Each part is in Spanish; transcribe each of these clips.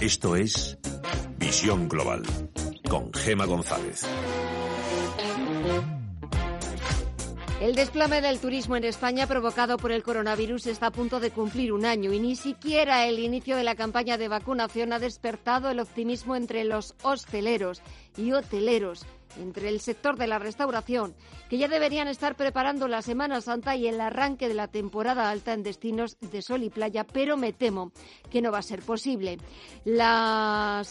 Esto es Visión Global con Gema González. El desplome del turismo en España provocado por el coronavirus está a punto de cumplir un año y ni siquiera el inicio de la campaña de vacunación ha despertado el optimismo entre los hosteleros y hoteleros entre el sector de la restauración, que ya deberían estar preparando la Semana Santa y el arranque de la temporada alta en destinos de sol y playa, pero me temo que no va a ser posible. La,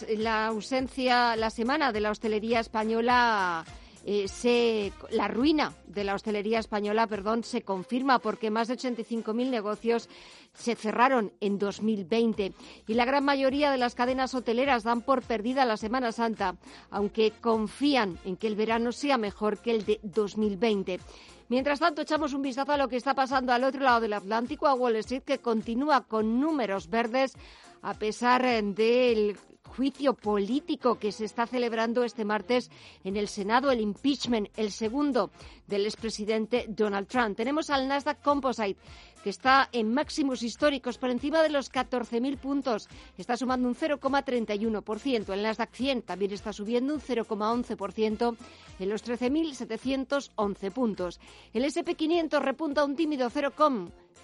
ausencia, la semana de la hostelería española eh, se, la ruina de la hostelería española perdón, se confirma porque más de 85.000 negocios se cerraron en 2020 y la gran mayoría de las cadenas hoteleras dan por perdida la Semana Santa, aunque confían en que el verano sea mejor que el de 2020. Mientras tanto, echamos un vistazo a lo que está pasando al otro lado del Atlántico, a Wall Street, que continúa con números verdes a pesar del juicio político que se está celebrando este martes en el Senado, el impeachment, el segundo del expresidente Donald Trump. Tenemos al Nasdaq Composite que está en máximos históricos por encima de los 14.000 puntos. Está sumando un 0,31%. El Nasdaq 100 también está subiendo un 0,11% en los 13.711 puntos. El SP500 repunta un tímido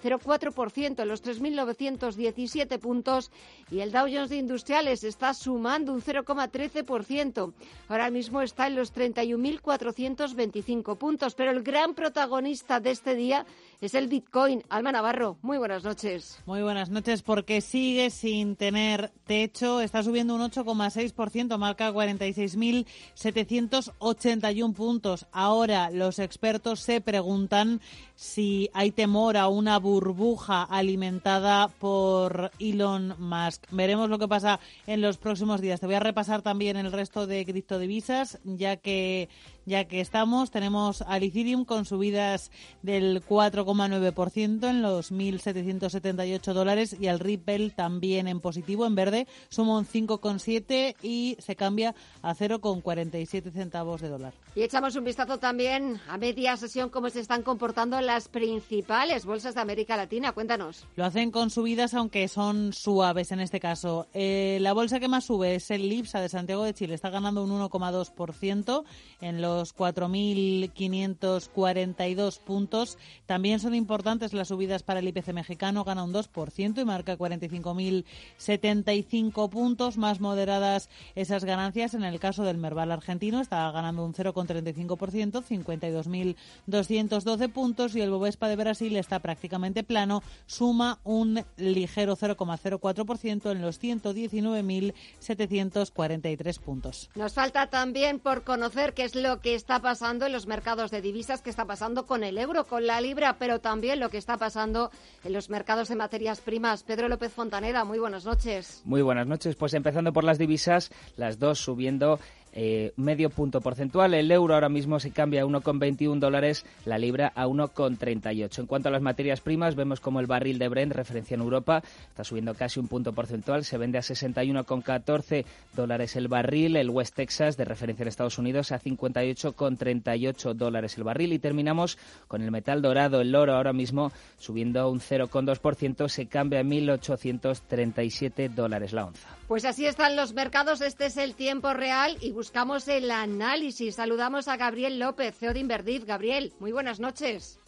0,04% en los 3.917 puntos y el Dow Jones de Industriales está sumando un 0,13%. Ahora mismo está en los 31.425 puntos, pero el gran protagonista de este día es el Bitcoin. Alma Navarro, muy buenas noches. Muy buenas noches, porque sigue sin tener techo. Está subiendo un 8,6%, marca 46.781 puntos. Ahora los expertos se preguntan si hay temor a una burbuja alimentada por Elon Musk. Veremos lo que pasa en los próximos días. Te voy a repasar también el resto de criptodivisas, ya que ya que estamos, tenemos al Ethereum con subidas del 4,9% en los 1.778 dólares y al Ripple también en positivo, en verde, suma un 5,7 y se cambia a 0,47 centavos de dólar. Y echamos un vistazo también a media sesión cómo se están comportando las principales bolsas de América Latina. Cuéntanos. Lo hacen con subidas, aunque son suaves en este caso. Eh, la bolsa que más sube es el Lipsa de Santiago de Chile. Está ganando un 1,2% en los 4.542 puntos. También son importantes las subidas para el IPC mexicano, gana un 2% y marca 45.075 puntos. Más moderadas esas ganancias en el caso del Merval argentino, está ganando un 0,35%, 52.212 puntos y el Bovespa de Brasil está prácticamente plano, suma un ligero 0,04% en los 119.743 puntos. Nos falta también por conocer qué es lo que que está pasando en los mercados de divisas, qué está pasando con el euro, con la libra, pero también lo que está pasando en los mercados de materias primas. Pedro López Fontaneda, muy buenas noches. Muy buenas noches. Pues empezando por las divisas, las dos subiendo eh, medio punto porcentual. El euro ahora mismo se cambia a 1,21 dólares, la libra a 1,38. En cuanto a las materias primas, vemos como el barril de Brent, referencia en Europa, está subiendo casi un punto porcentual, se vende a 61,14 dólares el barril. El West Texas, de referencia en Estados Unidos, a 58,38 dólares el barril. Y terminamos con el metal dorado, el oro, ahora mismo subiendo un 0,2%, se cambia a 1.837 dólares la onza. Pues así están los mercados, este es el tiempo real y buscamos el análisis. Saludamos a Gabriel López, CEO de Inverdif. Gabriel, muy buenas noches.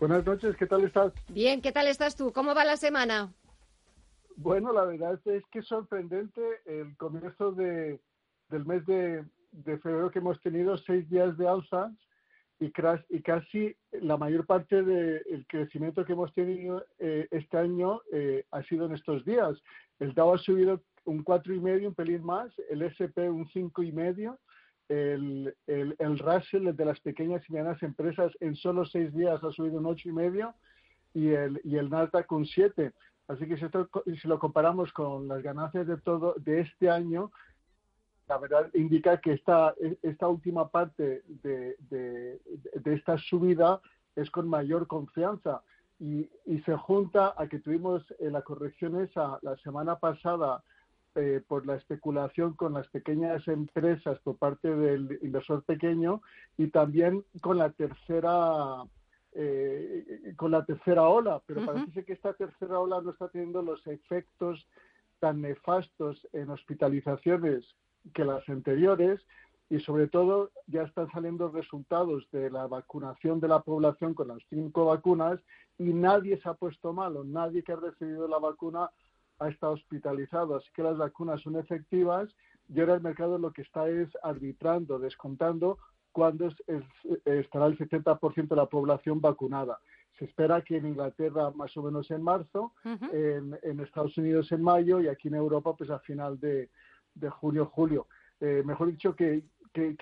Buenas noches, ¿qué tal estás? Bien, ¿qué tal estás tú? ¿Cómo va la semana? Bueno, la verdad es que es sorprendente el comienzo de, del mes de, febrero que hemos tenido seis días de alza y, y casi la mayor parte del crecimiento que hemos tenido eh, este año eh, ha sido en estos días. El Dow ha subido un cuatro y medio, un pelín más, el SP un cinco y medio, el, el, Russell, el de las pequeñas y medianas empresas, en solo seis días ha subido un ocho y medio, y el, y el Nasdaq un 7. Así que si, si lo comparamos con las ganancias de todo de este año, la verdad indica que esta, esta última parte de, de, esta subida es con mayor confianza y, y, se junta a que tuvimos la corrección esa la semana pasada eh, por la especulación con las pequeñas empresas por parte del inversor pequeño y también con la tercera eh, con la tercera ola, pero parece que esta tercera ola no está teniendo los efectos tan nefastos en hospitalizaciones que las anteriores y sobre todo ya están saliendo resultados de la vacunación de la población con las cinco vacunas y nadie se ha puesto malo, nadie que ha recibido la vacuna ha estado hospitalizado, así que las vacunas son efectivas y ahora el mercado lo que está es arbitrando, descontando cuándo estará el 70% de la población vacunada. Se espera que en Inglaterra más o menos en marzo, en, Estados Unidos en mayo y aquí en Europa pues a final de, junio, julio. Eh, mejor dicho, que, que,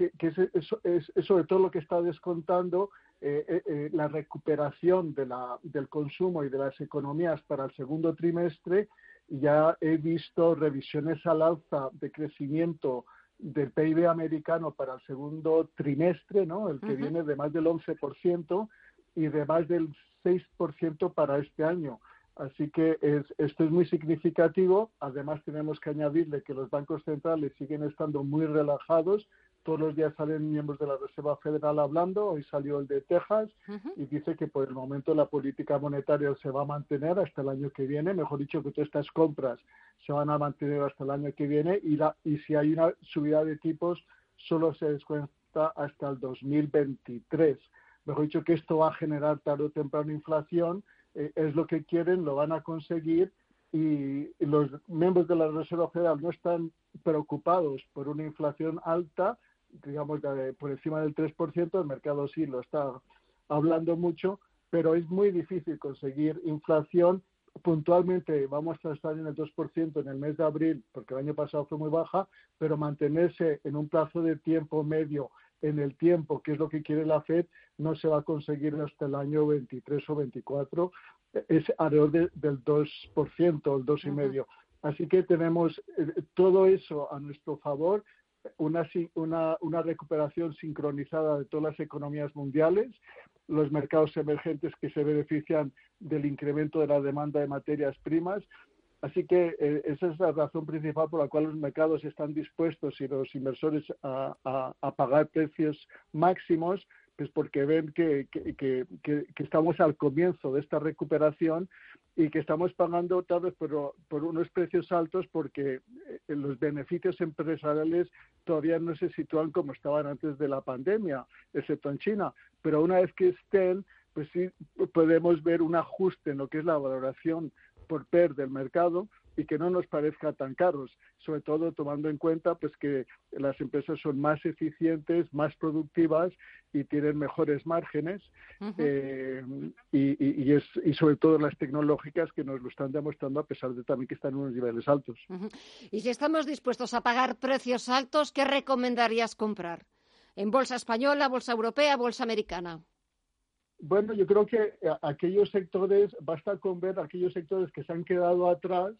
es, sobre todo lo que está descontando eh, eh, la recuperación de la, del consumo y de las economías para el segundo trimestre. Ya he visto revisiones al alza de crecimiento del PIB americano para el segundo trimestre, ¿no? El que viene de más del 11% y de más del 6% para este año. Así que esto es muy significativo. Además, tenemos que añadirle que los bancos centrales siguen estando muy relajados todos los días salen miembros de la Reserva Federal hablando, hoy salió el de Texas y dice que por el momento la política monetaria se va a mantener hasta el año que viene, mejor dicho que todas estas compras se van a mantener hasta el año que viene y, la, y si hay una subida de tipos solo se descuenta hasta el 2023. Mejor dicho que esto va a generar tarde o temprano inflación, eh, es lo que quieren, lo van a conseguir y los miembros de la Reserva Federal no están preocupados por una inflación alta, digamos, por encima del 3%, el mercado sí lo está hablando mucho, pero es muy difícil conseguir inflación. Puntualmente vamos a estar en el 2% en el mes de abril, porque el año pasado fue muy baja, pero mantenerse en un plazo de tiempo medio en el tiempo, que es lo que quiere la Fed, no se va a conseguir hasta el año 23 o 24, es alrededor del 2%, el 2,5%. Así que tenemos eh, todo eso a nuestro favor una, una, una recuperación sincronizada de todas las economías mundiales, los mercados emergentes que se benefician del incremento de la demanda de materias primas. Así que eh, esa es la razón principal por la cual los mercados están dispuestos y los inversores a, a pagar precios máximos pues porque ven que, que, que, estamos al comienzo de esta recuperación y que estamos pagando tal vez por, por unos precios altos porque eh, los beneficios empresariales todavía no se sitúan como estaban antes de la pandemia, excepto en China. Pero una vez que estén, pues sí podemos ver un ajuste en lo que es la valoración por PER del mercado y que no nos parezca tan caros, sobre todo tomando en cuenta pues que las empresas son más eficientes, más productivas y tienen mejores márgenes eh, y, es, y sobre todo las tecnológicas que nos lo están demostrando a pesar de también que están en unos niveles altos. Y si estamos dispuestos a pagar precios altos, ¿qué recomendarías comprar? ¿En bolsa española, bolsa europea, bolsa americana? Bueno, yo creo que eh, aquellos sectores, basta con ver aquellos sectores que se han quedado atrás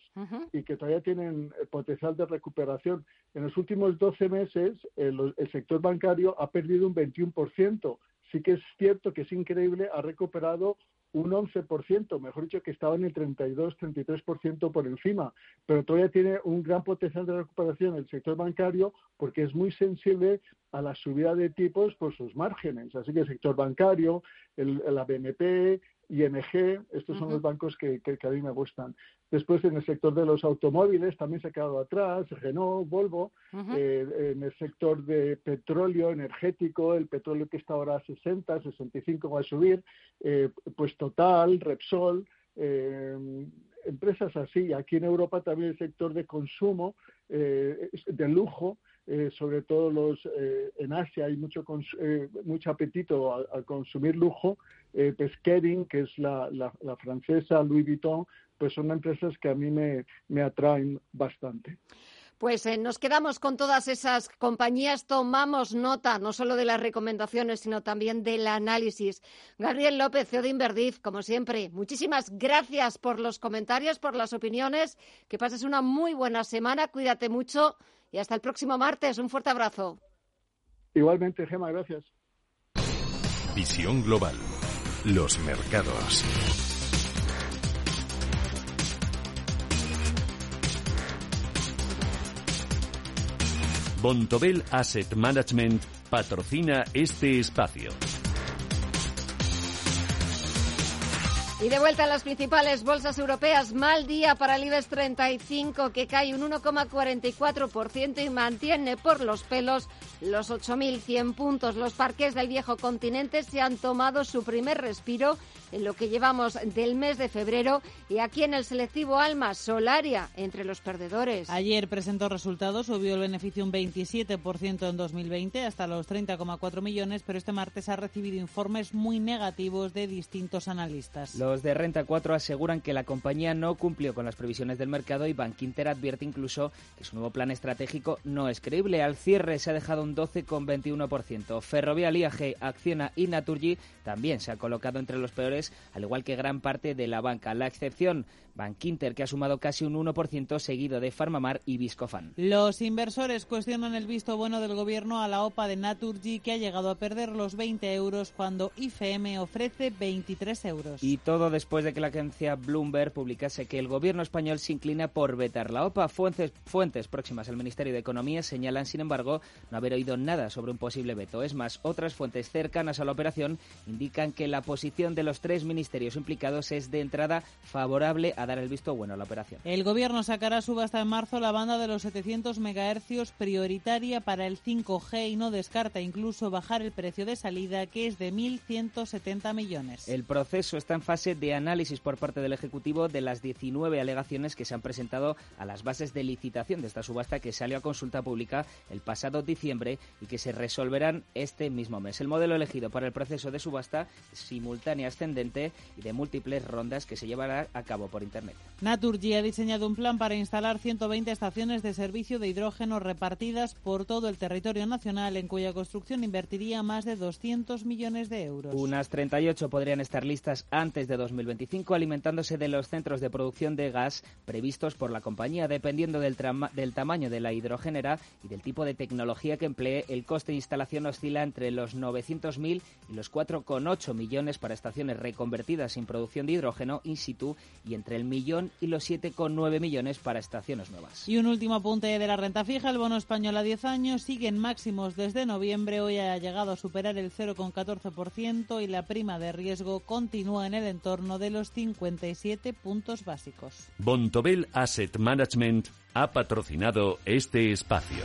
y que todavía tienen eh, potencial de recuperación. En los últimos 12 meses, el, el sector bancario ha perdido un 21%. Sí que es cierto que es increíble, ha recuperado un 11%, mejor dicho, que estaba en el 32-33% por encima, pero todavía tiene un gran potencial de recuperación el sector bancario porque es muy sensible a la subida de tipos por sus márgenes. Así que el sector bancario, el, la BNP, ING, estos son los bancos que, que, a mí me gustan. Después, en el sector de los automóviles también se ha quedado atrás, Renault, Volvo. Eh, en el sector de petróleo energético, el petróleo que está ahora a 60, 65 va a subir. Eh, pues Total, Repsol, eh, empresas así. Aquí en Europa también el sector de consumo, de lujo, eh, sobre todo los eh, en Asia hay mucho eh, mucho apetito a, consumir lujo pues Kering que es la, la, francesa Louis Vuitton pues son empresas que a mí me, me atraen bastante Pues eh, nos quedamos con todas esas compañías, tomamos nota no solo de las recomendaciones, sino también del análisis. Gabriel López, CEO de Inverdif, como siempre, muchísimas gracias por los comentarios, por las opiniones. Que pases una muy buena semana, cuídate mucho y hasta el próximo martes. Un fuerte abrazo. Igualmente, Gema, gracias. Visión global. Los mercados. Bontobel Asset Management patrocina este espacio. Y de vuelta a las principales bolsas europeas, mal día para el IBEX 35 que cae un 1,44% y mantiene por los pelos los 8.100 puntos. Los parques del viejo continente se han tomado su primer respiro en lo que llevamos del mes de febrero y aquí en el selectivo Alma Solaria entre los perdedores. Ayer presentó resultados, subió el beneficio un 27% en 2020 hasta los 30,4 millones, pero este martes ha recibido informes muy negativos de distintos analistas. Los de Renta 4 aseguran que la compañía no cumplió con las previsiones del mercado y Bankinter advierte incluso que su nuevo plan estratégico no es creíble. Al cierre se ha dejado un 12,21%. Ferrovial, IAG, Acciona y Naturgy también se ha colocado entre los peores, al igual que gran parte de la banca. La excepción Bankinter, que ha sumado casi un 1%, seguido de Farmamar y Viscofan. Los inversores cuestionan el visto bueno del gobierno a la OPA de Naturgy, que ha llegado a perder los 20 euros cuando IFM ofrece 23 euros. Y todo después de que la agencia Bloomberg publicase que el gobierno español se inclina por vetar la OPA. Fuentes, fuentes próximas al Ministerio de Economía señalan, sin embargo, no haber oído nada sobre un posible veto. Es más, otras fuentes cercanas a la operación indican que la posición de los tres ministerios implicados es de entrada favorable a dar el visto bueno a la operación. El gobierno sacará subasta en marzo la banda de los 700 megahercios prioritaria para el 5G y no descarta incluso bajar el precio de salida que es de 1.170 millones. El proceso está en fase de análisis por parte del Ejecutivo de las 19 alegaciones que se han presentado a las bases de licitación de esta subasta que salió a consulta pública el pasado diciembre y que se resolverán este mismo mes. El modelo elegido para el proceso de subasta simultánea ascendente y de múltiples rondas que se llevará a cabo por Internet. Naturgy ha diseñado un plan para instalar 120 estaciones de servicio de hidrógeno repartidas por todo el territorio nacional, en cuya construcción invertiría más de 200 millones de euros. Unas 38 podrían estar listas antes de 2025, alimentándose de los centros de producción de gas previstos por la compañía. Dependiendo del, del tamaño de la hidrogenera y del tipo de tecnología que emplee, el coste de instalación oscila entre los 900.000 y los 4,8 millones para estaciones reconvertidas sin producción de hidrógeno in situ y entre el millón y los 7,9 millones para estaciones nuevas. Y un último apunte de la renta fija, el bono español a 10 años sigue en máximos desde noviembre, hoy ha llegado a superar el 0,14% y la prima de riesgo continúa en el entorno de los 57 puntos básicos. Bontobel Asset Management ha patrocinado este espacio.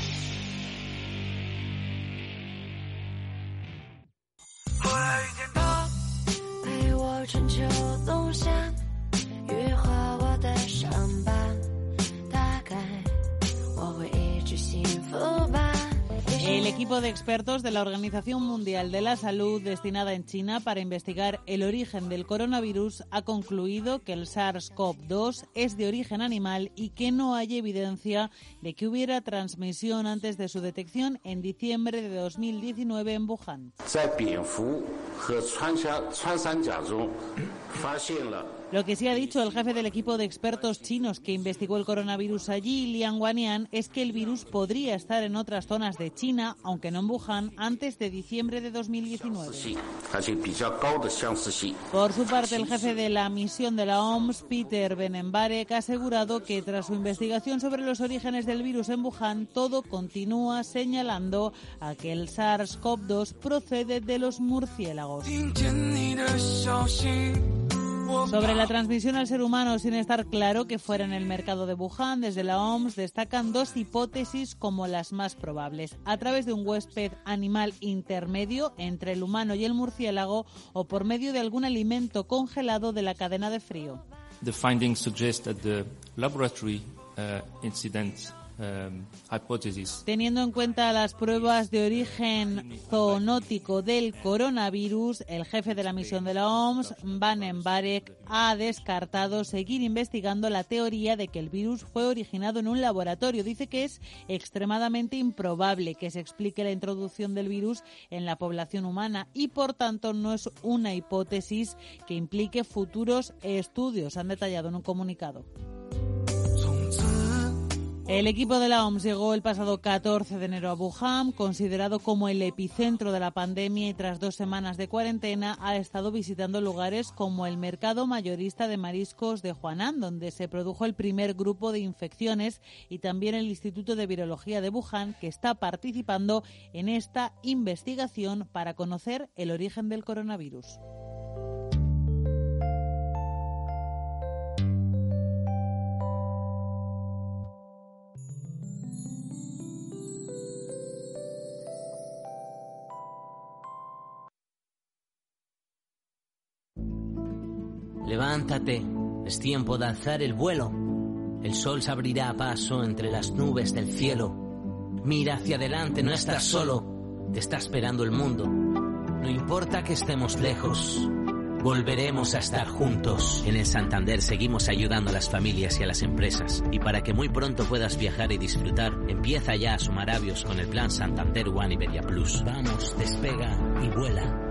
Expertos de la Organización Mundial de la Salud destinada en China para investigar el origen del coronavirus ha concluido que el SARS-CoV-2 es de origen animal y que no hay evidencia de que hubiera transmisión antes de su detección en diciembre de 2019 en Wuhan. Lo que sí ha dicho el jefe del equipo de expertos chinos que investigó el coronavirus allí, Liang Wanian, es que el virus podría estar en otras zonas de China, aunque no en Wuhan, antes de diciembre de 2019. Por su parte, el jefe de la misión de la OMS, Peter Benembarek, ha asegurado que tras su investigación sobre los orígenes del virus en Wuhan, todo continúa señalando a que el SARS-CoV-2 procede de los murciélagos. Sobre la transmisión al ser humano, sin estar claro que fuera en el mercado de Wuhan, desde la OMS destacan dos hipótesis como las más probables. A través de un huésped animal intermedio entre el humano y el murciélago o por medio de algún alimento congelado de la cadena de frío. Teniendo en cuenta las pruebas de origen zoonótico del coronavirus, el jefe de la misión de la OMS, Van Barek, ha descartado seguir investigando la teoría de que el virus fue originado en un laboratorio. Dice que es extremadamente improbable que se explique la introducción del virus en la población humana y, por tanto, no es una hipótesis que implique futuros estudios, han detallado en un comunicado. El equipo de la OMS llegó el pasado 14 de enero a Wuhan, considerado como el epicentro de la pandemia y tras dos semanas de cuarentena ha estado visitando lugares como el mercado mayorista de mariscos de Huanan, donde se produjo el primer grupo de infecciones, y también el Instituto de Virología de Wuhan, que está participando en esta investigación para conocer el origen del coronavirus. Levántate, es tiempo de alzar el vuelo. El sol se abrirá a paso entre las nubes del cielo. Mira hacia adelante, no estás solo, te está esperando el mundo. No importa que estemos lejos, volveremos a estar juntos. En el Santander seguimos ayudando a las familias y a las empresas. Y para que muy pronto puedas viajar y disfrutar, empieza ya a sumar avios con el plan Santander One Iberia Plus. Vamos, despega y vuela.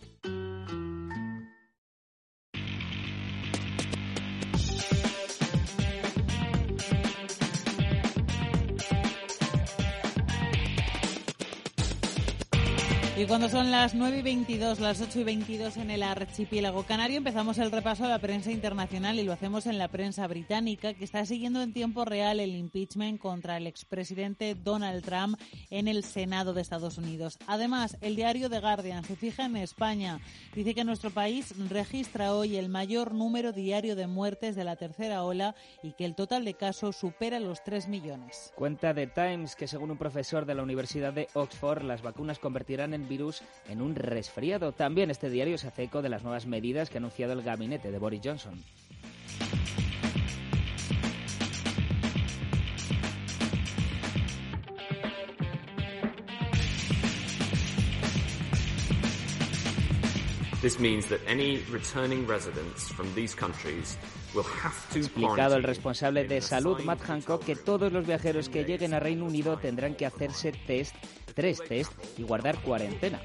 Y cuando son las 9 y 22, las 8 y 22 en el archipiélago canario, empezamos el repaso a la prensa internacional y lo hacemos en la prensa británica, que está siguiendo en tiempo real el impeachment contra el expresidente Donald Trump en el Senado de Estados Unidos. Además, el diario The Guardian se fija en España. Dice que nuestro país registra hoy el mayor número diario de muertes de la tercera ola y que el total de casos supera los 3 millones. Cuenta The Times que según un profesor de la Universidad de Oxford, las vacunas convertirán en en un resfriado. También este diario se hace eco de las nuevas medidas que ha anunciado el gabinete de Boris Johnson. This means that any returning residents from these ha explicado el responsable de salud, Matt Hancock, que todos los viajeros que lleguen a Reino Unido tendrán que hacerse test, tres test y guardar cuarentena.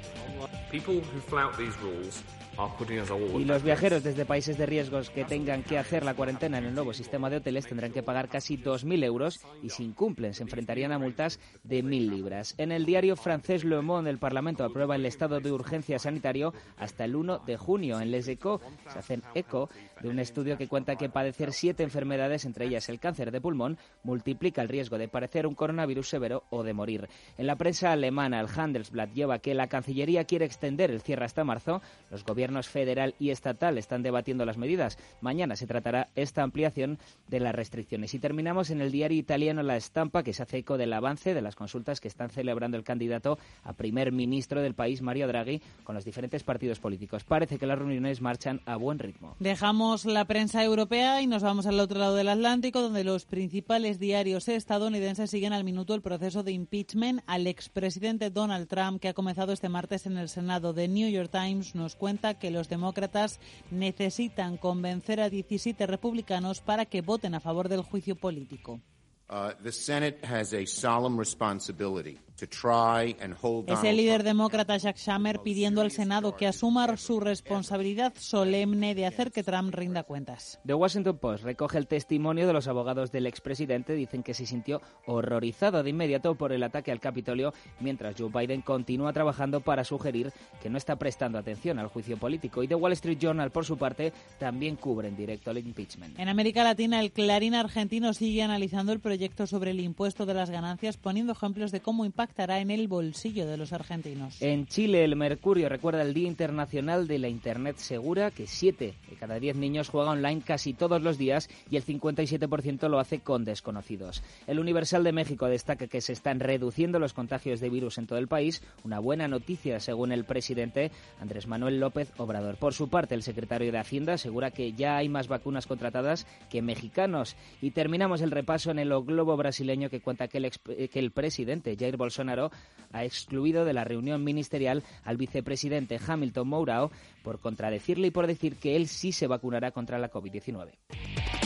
Y los viajeros desde países de riesgos que tengan que hacer la cuarentena en el nuevo sistema de hoteles tendrán que pagar casi 2.000 euros y si incumplen se enfrentarían a multas de 1.000 libras. En el diario francés Le Monde, el Parlamento aprueba el estado de urgencia sanitario hasta el 1 de junio. En Les Echos se hacen eco de un estudio que cuenta que padecer siete enfermedades, entre ellas el cáncer de pulmón, multiplica el riesgo de padecer un coronavirus severo o de morir. En la prensa alemana, el Handelsblatt lleva que la Cancillería quiere extender el cierre hasta marzo. Los gobiernos federal y estatal están debatiendo las medidas. Mañana se tratará esta ampliación de las restricciones. Y terminamos en el diario italiano La Estampa, que se hace eco del avance de las consultas que están celebrando el candidato a primer ministro del país, Mario Draghi, con los diferentes partidos políticos. Parece que las reuniones marchan a buen ritmo. Dejamos la prensa europea y nos vamos al otro lado del Atlántico, donde los principales diarios estadounidenses siguen al minuto el proceso de impeachment al expresidente Donald Trump, que ha comenzado este martes en el Senado. The New York Times nos cuenta que los demócratas necesitan convencer a 17 republicanos para que voten a favor del juicio político. Uh, the Senate has a solemn responsibility es el líder demócrata Jack Shammer pidiendo al Senado que asuma su responsabilidad solemne de hacer que Trump rinda cuentas. The Washington Post recoge el testimonio de los abogados del expresidente. Dicen que se sintió horrorizado de inmediato por el ataque al Capitolio, mientras Joe Biden continúa trabajando para sugerir que no está prestando atención al juicio político. Y The Wall Street Journal, por su parte, también cubre en directo el impeachment. En América Latina, el Clarín argentino sigue analizando el proyecto sobre el impuesto de las ganancias, poniendo ejemplos de cómo impacta estará en el bolsillo de los argentinos. En Chile, el Mercurio recuerda el Día Internacional de la Internet Segura, que 7 de cada 10 niños juega online casi todos los días y el 57% lo hace con desconocidos. El Universal de México destaca que se están reduciendo los contagios de virus en todo el país, una buena noticia según el presidente Andrés Manuel López Obrador. Por su parte, el secretario de Hacienda asegura que ya hay más vacunas contratadas que mexicanos. Y terminamos el repaso en el globo brasileño que cuenta que el, que el presidente Jair Bolsonaro ha excluido de la reunión ministerial al vicepresidente Hamilton Mourao por contradecirle y por decir que él sí se vacunará contra la COVID-19.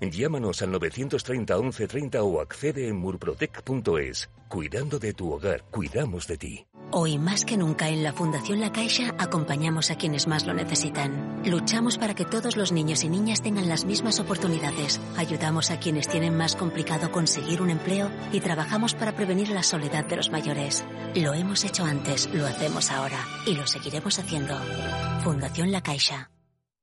Llámanos al 930 1130 o accede en murprotec.es. Cuidando de tu hogar, cuidamos de ti. Hoy más que nunca en la Fundación La Caixa acompañamos a quienes más lo necesitan. Luchamos para que todos los niños y niñas tengan las mismas oportunidades. Ayudamos a quienes tienen más complicado conseguir un empleo y trabajamos para prevenir la soledad de los mayores. Lo hemos hecho antes, lo hacemos ahora y lo seguiremos haciendo. Fundación La Caixa.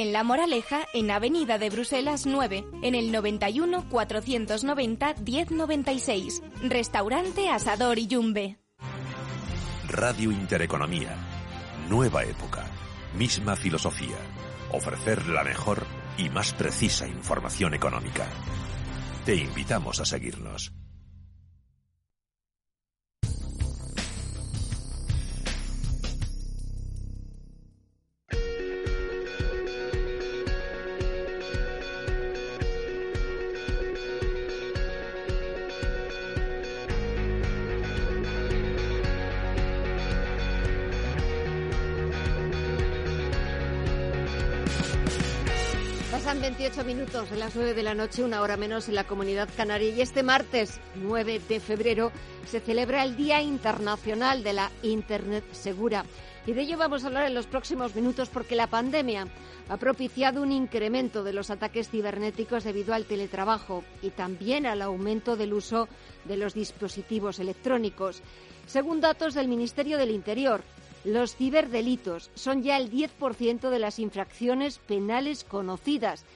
en La Moraleja, en Avenida de Bruselas 9, en el 91 490 1096. Restaurante Asador y Yumbe. Radio Intereconomía. Nueva época. Misma filosofía. Ofrecer la mejor y más precisa información económica. Te invitamos a seguirnos. Pasan 28 minutos de las 9 de la noche, una hora menos en la comunidad canaria. Y este martes 9 de febrero se celebra el Día Internacional de la Internet Segura. Y de ello vamos a hablar en los próximos minutos porque la pandemia ha propiciado un incremento de los ataques cibernéticos debido al teletrabajo y también al aumento del uso de los dispositivos electrónicos. Según datos del Ministerio del Interior, los ciberdelitos son ya el 10% de las infracciones penales conocidas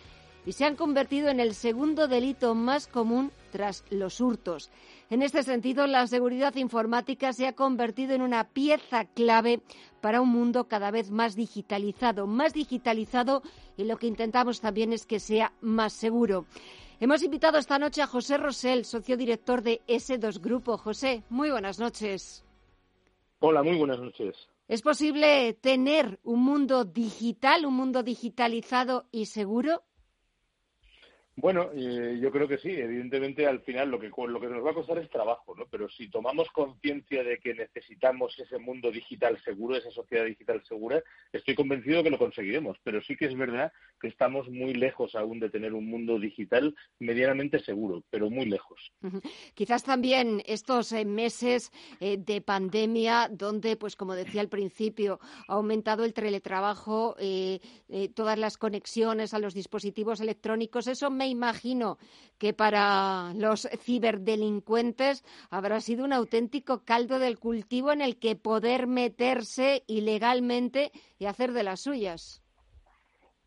y se han convertido en el segundo delito más común tras los hurtos. En este sentido, la seguridad informática se ha convertido en una pieza clave para un mundo cada vez más digitalizado, más digitalizado y lo que intentamos también es que sea más seguro. Hemos invitado esta noche a José Rosell, socio director de S2 Grupo. José, muy buenas noches. Hola, muy buenas noches. ¿Es posible tener un mundo digital, un mundo digitalizado y seguro? Bueno, eh, yo creo que sí. Evidentemente, al final lo que lo que nos va a costar es trabajo, ¿no? Pero si tomamos conciencia de que necesitamos ese mundo digital seguro, esa sociedad digital segura, estoy convencido que lo conseguiremos. Pero sí que es verdad que estamos muy lejos aún de tener un mundo digital medianamente seguro, pero muy lejos. Quizás también estos eh, meses eh, de pandemia, donde, pues como decía al principio, ha aumentado el teletrabajo, todas las conexiones a los dispositivos electrónicos, eso imagino que para los ciberdelincuentes habrá sido un auténtico caldo del cultivo en el que poder meterse ilegalmente y hacer de las suyas.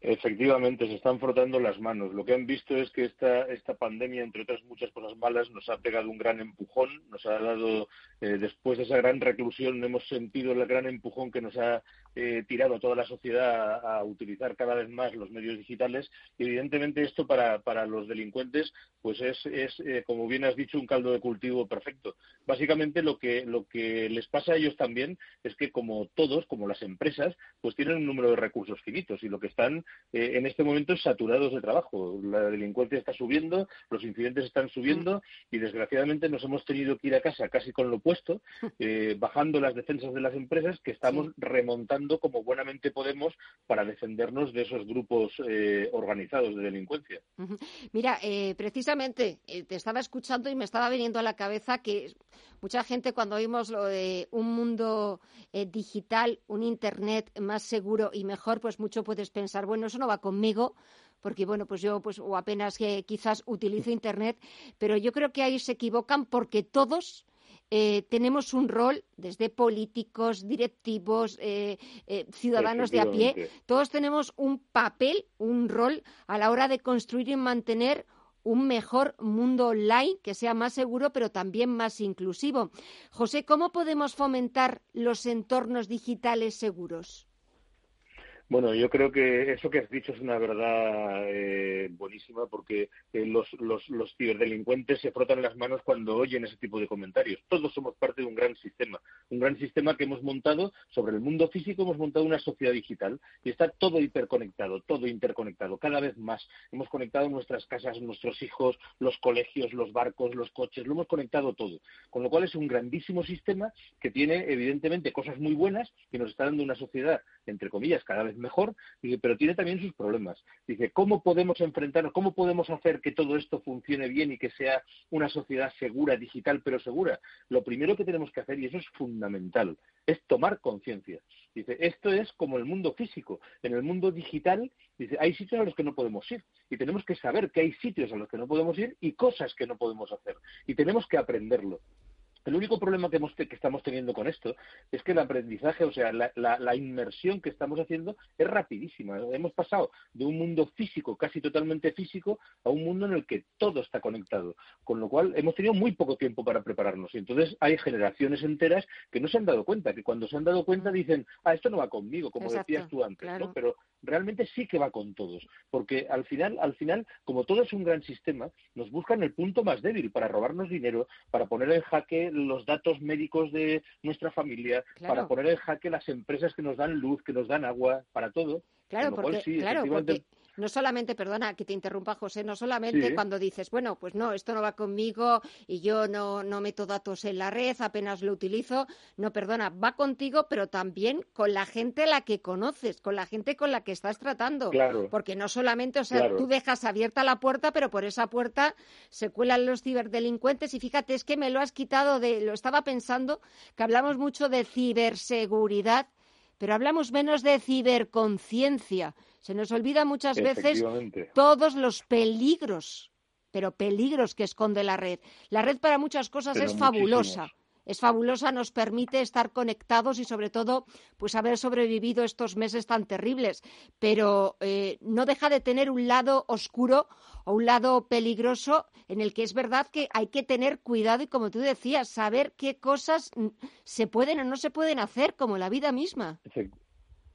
Efectivamente, se están frotando las manos. Lo que han visto es que esta, esta pandemia, entre otras muchas cosas malas, nos ha pegado un gran empujón, nos ha dado, eh, después de esa gran reclusión, hemos sentido el gran empujón que nos ha eh, tirado a toda la sociedad a, utilizar cada vez más los medios digitales. Y evidentemente esto para, para los delincuentes, pues es, es eh, como bien has dicho, un caldo de cultivo perfecto. Básicamente lo que, lo que les pasa a ellos también es que como todos, como las empresas, pues tienen un número de recursos finitos y lo que están eh, en este momento saturados de trabajo. La delincuencia está subiendo, los incidentes están subiendo y desgraciadamente nos hemos tenido que ir a casa casi con lo opuesto, eh, bajando las defensas de las empresas que estamos remontando como buenamente podemos para defendernos de esos grupos eh, organizados de delincuencia. Mira, precisamente te estaba escuchando y me estaba viniendo a la cabeza que mucha gente cuando oímos lo de un mundo digital, un Internet más seguro y mejor, pues mucho puedes pensar, bueno, eso no va conmigo porque bueno, pues yo pues o apenas que quizás utilizo internet, pero yo creo que ahí se equivocan porque todos eh, tenemos un rol, desde políticos, directivos, eh, eh, ciudadanos de a pie, todos tenemos un papel, un rol a la hora de construir y mantener un mejor mundo online que sea más seguro, pero también más inclusivo. José, ¿cómo podemos fomentar los entornos digitales seguros? Bueno, yo creo que eso que has dicho es una verdad eh, buenísima porque eh, los, los, los, ciberdelincuentes se frotan las manos cuando oyen ese tipo de comentarios. Todos somos parte de un gran sistema, un gran sistema que hemos montado sobre el mundo físico, hemos montado una sociedad digital y está todo hiperconectado, todo interconectado, cada vez más. Hemos conectado nuestras casas, nuestros hijos, los colegios, los barcos, los coches, lo hemos conectado todo. Con lo cual es un grandísimo sistema que tiene evidentemente cosas muy buenas que nos está dando una sociedad, entre comillas, cada vez mejor, pero tiene también sus problemas. Dice, ¿cómo podemos enfrentarnos, cómo podemos hacer que todo esto funcione bien y que sea una sociedad segura, digital, pero segura? Lo primero que tenemos que hacer, y eso es fundamental, es tomar conciencia. Dice, esto es como el mundo físico. En el mundo digital, dice, hay sitios a los que no podemos ir. Y tenemos que saber que hay sitios a los que no podemos ir y cosas que no podemos hacer. Y tenemos que aprenderlo. El único problema que, estamos teniendo con esto es que el aprendizaje, o sea, la, inmersión que estamos haciendo es rapidísima. Hemos pasado de un mundo físico, casi totalmente físico, a un mundo en el que todo está conectado. Con lo cual, hemos tenido muy poco tiempo para prepararnos. Y entonces hay generaciones enteras que no se han dado cuenta, que cuando se han dado cuenta dicen, ah, esto no va conmigo, como decías tú antes, ¿no? Pero realmente sí que va con todos. Porque al final, al final, como todo es un gran sistema, nos buscan el punto más débil para robarnos dinero, para poner en jaque los datos médicos de nuestra familia, para poner en jaque las empresas que nos dan luz, que nos dan agua, para todo. Claro, porque, claro, no solamente, perdona que te interrumpa José, no solamente cuando dices, bueno, pues no, esto no va conmigo y yo no, no meto datos en la red, apenas lo utilizo, no, perdona, va contigo, pero también con la gente a la que conoces, con la gente con la que estás tratando. Claro. Porque no solamente, o sea, tú dejas abierta la puerta, pero por esa puerta se cuelan los ciberdelincuentes y fíjate, es que me lo has quitado de, lo estaba pensando, que hablamos mucho de ciberseguridad, pero hablamos menos de ciberconciencia. Se nos olvida muchas veces todos los peligros, pero peligros que esconde la red. La red para muchas cosas es fabulosa. Es fabulosa, nos permite estar conectados y sobre todo pues haber sobrevivido estos meses tan terribles, pero eh, no deja de tener un lado oscuro o un lado peligroso en el que es verdad que hay que tener cuidado y como tú decías, saber qué cosas se pueden o no se pueden hacer, como la vida misma.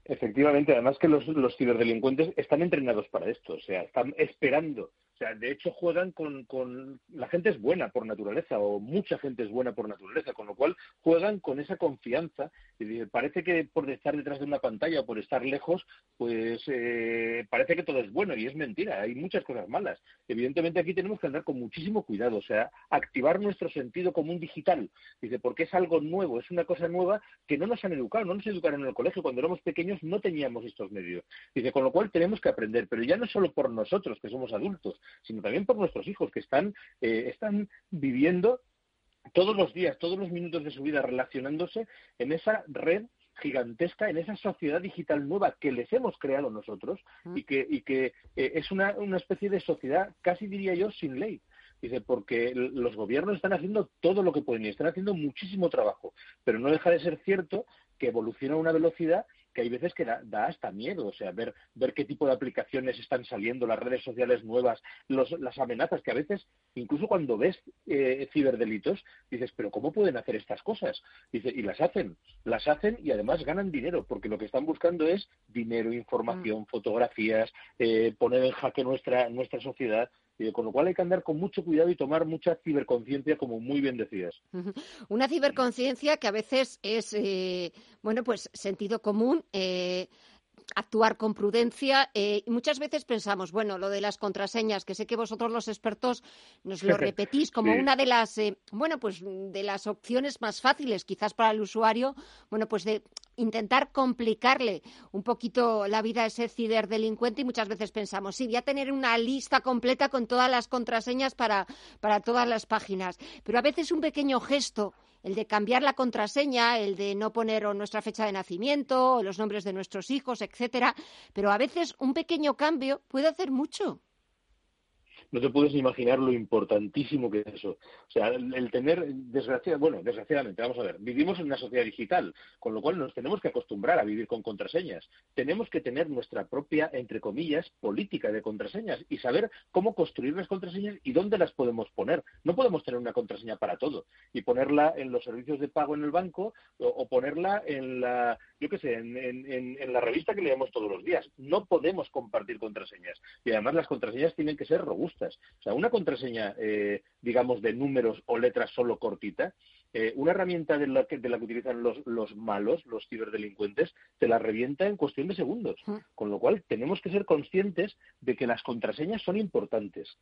Efectivamente, además que los, ciberdelincuentes están entrenados para esto, o sea, están esperando sea, de hecho juegan con, con, La gente es buena por naturaleza, o mucha gente es buena por naturaleza, con lo cual juegan con esa confianza. Y parece que por estar detrás de una pantalla por estar lejos, pues eh, parece que todo es bueno y es mentira, hay muchas cosas malas. Evidentemente aquí tenemos que andar con muchísimo cuidado, o sea, activar nuestro sentido común digital. Dice, porque es algo nuevo, es una cosa nueva que no nos han educado, no nos educaron en el colegio. Cuando éramos pequeños no teníamos estos medios. Dice, con lo cual tenemos que aprender, pero ya no solo por nosotros, que somos adultos, sino también por nuestros hijos que están, eh, están viviendo todos los días, todos los minutos de su vida relacionándose en esa red gigantesca en esa sociedad digital nueva que les hemos creado nosotros y que, y que eh, es una, una especie de sociedad, casi diría yo, sin ley. Dice, porque los gobiernos están haciendo todo lo que pueden y están haciendo muchísimo trabajo, pero no deja de ser cierto que evoluciona a una velocidad que hay veces que da, hasta miedo, o sea, ver, ver qué tipo de aplicaciones están saliendo, las redes sociales nuevas, las amenazas, que a veces, incluso cuando ves eh, ciberdelitos, dices, pero ¿cómo pueden hacer estas cosas? Dice, y las hacen, las hacen y además ganan dinero, porque lo que están buscando es dinero, información, mm. fotografías, eh, poner en jaque nuestra, nuestra sociedad con lo cual hay que andar con mucho cuidado y tomar mucha ciberconciencia, como muy bien decías. Una ciberconciencia que a veces es, eh, bueno, pues sentido común. Eh, actuar con prudencia. Eh, y muchas veces pensamos, bueno, lo de las contraseñas, que sé que vosotros los expertos nos lo repetís como una de las, eh, bueno, pues de las opciones más fáciles, quizás para el usuario, bueno, pues de intentar complicarle un poquito la vida a ese ciberdelincuente y muchas veces pensamos, sí, voy a tener una lista completa con todas las contraseñas para, para todas las páginas. Pero a veces un pequeño gesto el de cambiar la contraseña, el de no poner nuestra fecha de nacimiento, o los nombres de nuestros hijos, etcétera, pero a veces un pequeño cambio puede hacer mucho no te puedes imaginar lo importantísimo que es eso. O sea, el, tener, desgraciadamente, bueno, desgraciadamente, vamos a ver, vivimos en una sociedad digital, con lo cual nos tenemos que acostumbrar a vivir con contraseñas. Tenemos que tener nuestra propia, entre comillas, política de contraseñas y saber cómo construir las contraseñas y dónde las podemos poner. No podemos tener una contraseña para todo y ponerla en los servicios de pago en el banco o, ponerla en la, yo qué sé, en, en la revista que leemos todos los días. No podemos compartir contraseñas y además las contraseñas tienen que ser robustas o sea, una contraseña, eh, digamos, de números o letras solo cortita, eh, una herramienta de la, que, de la que utilizan los, los malos, los ciberdelincuentes, te la revienta en cuestión de segundos. Con lo cual, tenemos que ser conscientes de que las contraseñas son importantes.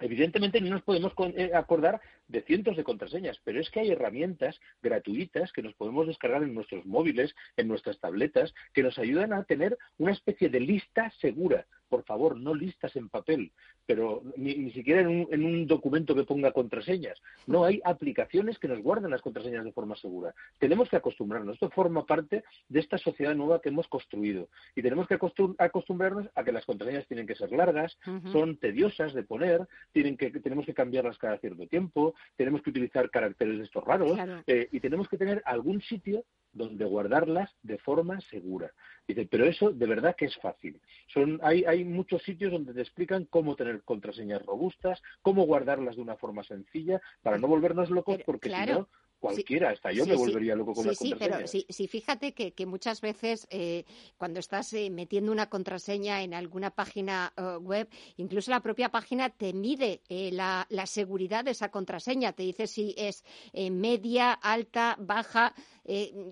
Evidentemente no nos podemos eh, acordar de cientos de contraseñas, pero es que hay herramientas gratuitas que nos podemos descargar en nuestros móviles, en nuestras tabletas, que nos ayudan a tener una especie de lista segura. Por favor, no listas en papel, pero ni, siquiera en un, en un, documento que ponga contraseñas. No, hay aplicaciones que nos guardan las contraseñas de forma segura. Tenemos que acostumbrarnos. Esto forma parte de esta sociedad nueva que hemos construido. Y tenemos que acostumbrarnos a que las contraseñas tienen que ser largas, son tediosas de poner, tienen que, tenemos que cambiarlas cada cierto tiempo, tenemos que utilizar caracteres de estos raros eh, y tenemos que tener algún sitio donde guardarlas de forma segura. Dice, pero eso de verdad que es fácil. Son, hay, hay muchos sitios donde te explican cómo tener contraseñas robustas, cómo guardarlas de una forma sencilla, para no volvernos locos, porque si no, cualquiera, hasta yo me volvería loco con sí, Sí, pero sí, fíjate que, que muchas veces eh, cuando estás eh, metiendo una contraseña en alguna página eh, web, incluso la propia página te mide la, la, seguridad de esa contraseña, te dice si es media, alta, baja,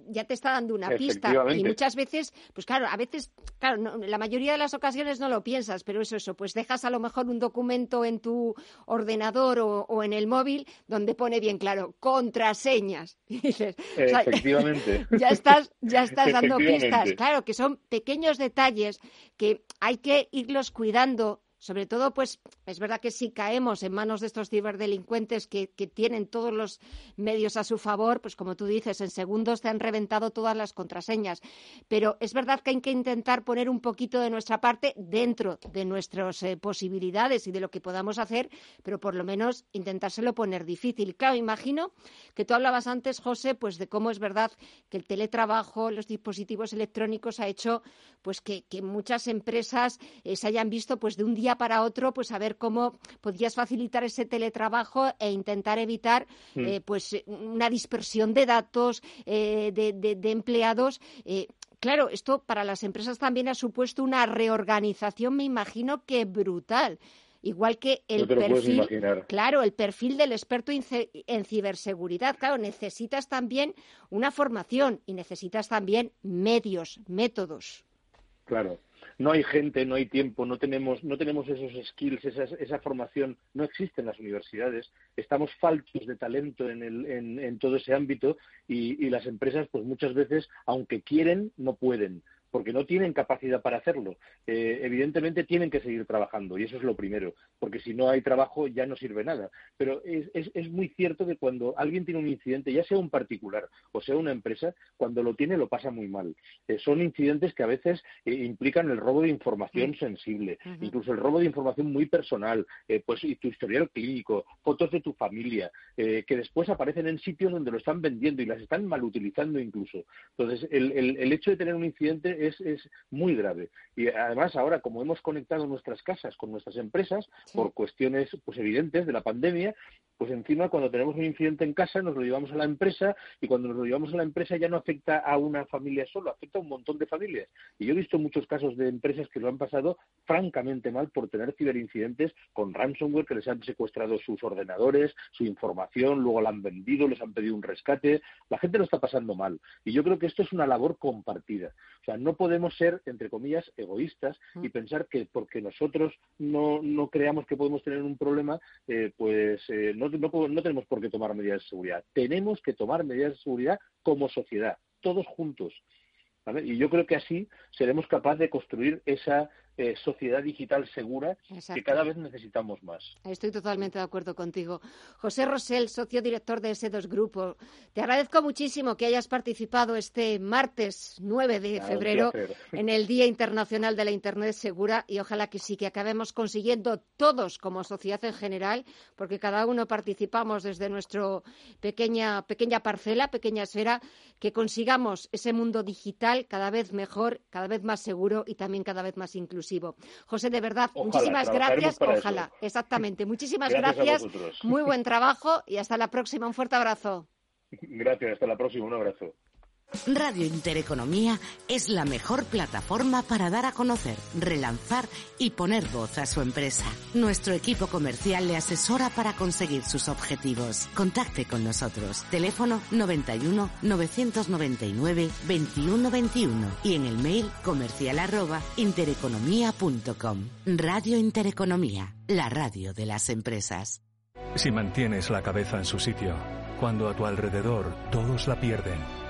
ya te está dando una pista. Y muchas veces, pues claro, a veces, claro, la mayoría de las ocasiones no lo piensas, pero eso, eso, pues dejas a lo mejor un documento en tu ordenador o, o en el móvil donde pone bien claro, contraseña Efectivamente. ya estás, ya estás dando pistas. Claro, que son pequeños detalles que hay que irlos cuidando sobre todo, pues es verdad que si caemos en manos de estos ciberdelincuentes que, que, tienen todos los medios a su favor, pues como tú dices, en segundos te han reventado todas las contraseñas. Pero es verdad que hay que intentar poner un poquito de nuestra parte dentro de nuestras eh, posibilidades y de lo que podamos hacer, pero por lo menos intentárselo poner difícil. Claro, imagino que tú hablabas antes, José, pues de cómo es verdad que el teletrabajo, los dispositivos electrónicos ha hecho pues que, muchas empresas eh, se hayan visto pues de un día para otro, pues a ver cómo podías facilitar ese teletrabajo e intentar evitar mm. eh, pues una dispersión de datos eh, de, empleados. Eh, claro, esto para las empresas también ha supuesto una reorganización, me imagino que brutal. igual que el perfil, claro, el perfil del experto en ciberseguridad. Claro, necesitas también una formación y necesitas también medios, métodos. Claro no hay gente, no hay tiempo, no tenemos, no tenemos esos skills, esa, formación, no existe en las universidades, estamos faltos de talento en, el, en, todo ese ámbito y, y, las empresas, pues muchas veces, aunque quieren, no pueden porque no tienen capacidad para hacerlo. Eh, evidentemente tienen que seguir trabajando y eso es lo primero, porque si no hay trabajo ya no sirve nada. Pero es, es, muy cierto que cuando alguien tiene un incidente, ya sea un particular o sea una empresa, cuando lo tiene lo pasa muy mal. Eh, son incidentes que a veces eh, implican el robo de información sensible, incluso el robo de información muy personal, pues y tu historial clínico, fotos de tu familia, que después aparecen en sitios donde lo están vendiendo y las están mal utilizando incluso. Entonces, el, el, el hecho de tener un incidente es, muy grave. Y además ahora, como hemos conectado nuestras casas con nuestras empresas por cuestiones pues evidentes de la pandemia, pues encima cuando tenemos un incidente en casa nos lo llevamos a la empresa y cuando nos lo llevamos a la empresa ya no afecta a una familia solo, afecta a un montón de familias. Y yo he visto muchos casos de empresas que lo han pasado francamente mal por tener ciberincidentes con ransomware que les han secuestrado sus ordenadores, su información, luego la han vendido, les han pedido un rescate. La gente lo está pasando mal. Y yo creo que esto es una labor compartida. O sea, no podemos ser, entre comillas, egoístas y pensar que porque nosotros no, no creamos que podemos tener un problema, eh, pues eh, no no, tenemos por qué tomar medidas de seguridad. Tenemos que tomar medidas de seguridad como sociedad, todos juntos. Y yo creo que así seremos capaces de construir esa eh, sociedad digital segura que cada vez necesitamos más. Estoy totalmente de acuerdo contigo. José Rosell, socio director de ese dos grupo, te agradezco muchísimo que hayas participado este martes 9 de febrero en el Día Internacional de la Internet Segura y ojalá que sí, que acabemos consiguiendo todos como sociedad en general, porque cada uno participamos desde nuestra pequeña, pequeña parcela, pequeña esfera, que consigamos ese mundo digital cada vez mejor, cada vez más seguro y también cada vez más inclusivo. José, de verdad, muchísimas gracias. Ojalá, exactamente. Muchísimas gracias. Muy buen trabajo y hasta la próxima. Un fuerte abrazo. Gracias, hasta la próxima. Un abrazo. Radio Intereconomía es la mejor plataforma para dar a conocer, relanzar y poner voz a su empresa. Nuestro equipo comercial le asesora para conseguir sus objetivos. Contacte con nosotros. Teléfono 91 999 2121 y en el mail comercial arroba intereconomía.com. Radio Intereconomía, la radio de las empresas. Si mantienes la cabeza en su sitio, cuando a tu alrededor todos la pierden,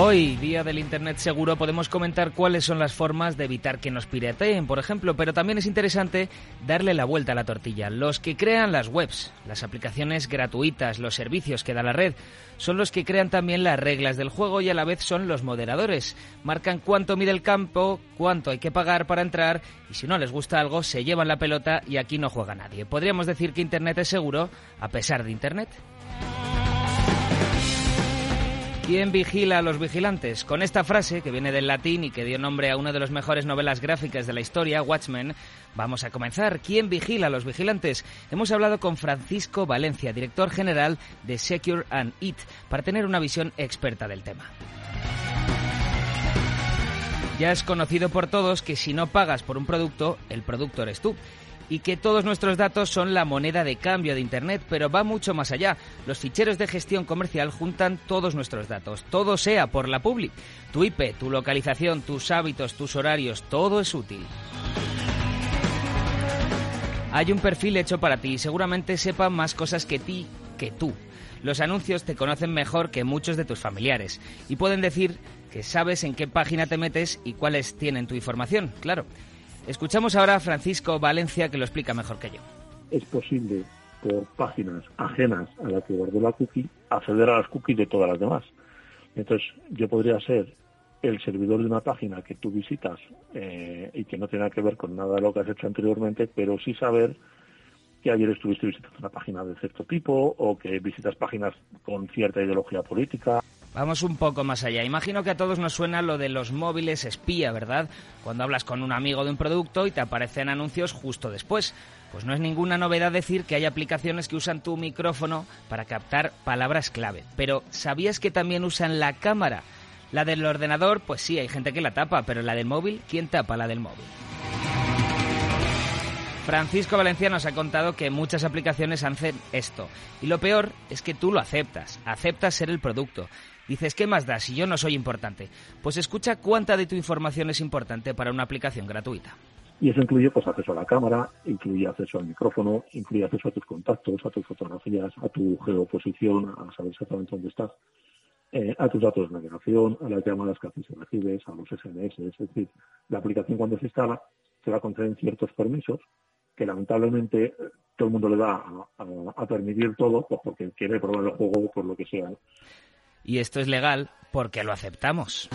Hoy, día del Internet seguro, podemos comentar cuáles son las formas de evitar que nos pirateen, por ejemplo, pero también es interesante darle la vuelta a la tortilla. Los que crean las webs, las aplicaciones gratuitas, los servicios que da la red, son los que crean también las reglas del juego y a la vez son los moderadores. Marcan cuánto mide el campo, cuánto hay que pagar para entrar y si no les gusta algo se llevan la pelota y aquí no juega nadie. ¿Podríamos decir que Internet es seguro a pesar de Internet? ¿Quién vigila a los vigilantes? Con esta frase, que viene del latín y que dio nombre a una de las mejores novelas gráficas de la historia, Watchmen, vamos a comenzar. ¿Quién vigila a los vigilantes? Hemos hablado con Francisco Valencia, director general de Secure and It, para tener una visión experta del tema. Ya es conocido por todos que si no pagas por un producto, el producto eres tú y que todos nuestros datos son la moneda de cambio de Internet, pero va mucho más allá. Los ficheros de gestión comercial juntan todos nuestros datos, todo sea por la public. Tu IP, tu localización, tus hábitos, tus horarios, todo es útil. Hay un perfil hecho para ti y seguramente sepa más cosas que ti que tú. Los anuncios te conocen mejor que muchos de tus familiares y pueden decir que sabes en qué página te metes y cuáles tienen tu información, claro. Escuchamos ahora a Francisco Valencia que lo explica mejor que yo. Es posible por páginas ajenas a la que guardó la cookie acceder a las cookies de todas las demás. Entonces yo podría ser el servidor de una página que tú visitas eh, y que no tiene que ver con nada de lo que has hecho anteriormente, pero sí saber que ayer estuviste visitando una página de cierto tipo o que visitas páginas con cierta ideología política. Vamos un poco más allá. Imagino que a todos nos suena lo de los móviles espía, ¿verdad? Cuando hablas con un amigo de un producto y te aparecen anuncios justo después. Pues no es ninguna novedad decir que hay aplicaciones que usan tu micrófono para captar palabras clave. Pero ¿sabías que también usan la cámara? La del ordenador, pues sí, hay gente que la tapa, pero la del móvil, ¿quién tapa la del móvil? Francisco Valencia nos ha contado que muchas aplicaciones hacen esto. Y lo peor es que tú lo aceptas, aceptas ser el producto. Dices, ¿qué más da si yo no soy importante? Pues escucha cuánta de tu información es importante para una aplicación gratuita. Y eso incluye pues acceso a la cámara, incluye acceso al micrófono, incluye acceso a tus contactos, a tus fotografías, a tu geoposición, a saber exactamente dónde estás, eh, a tus datos de navegación, a las llamadas que haces y recibes, a los SMS. Es decir, la aplicación cuando se instala se va a conceder ciertos permisos que lamentablemente eh, todo el mundo le da a, permitir todo pues porque quiere probar el juego por lo que sea. Y esto es legal porque lo aceptamos.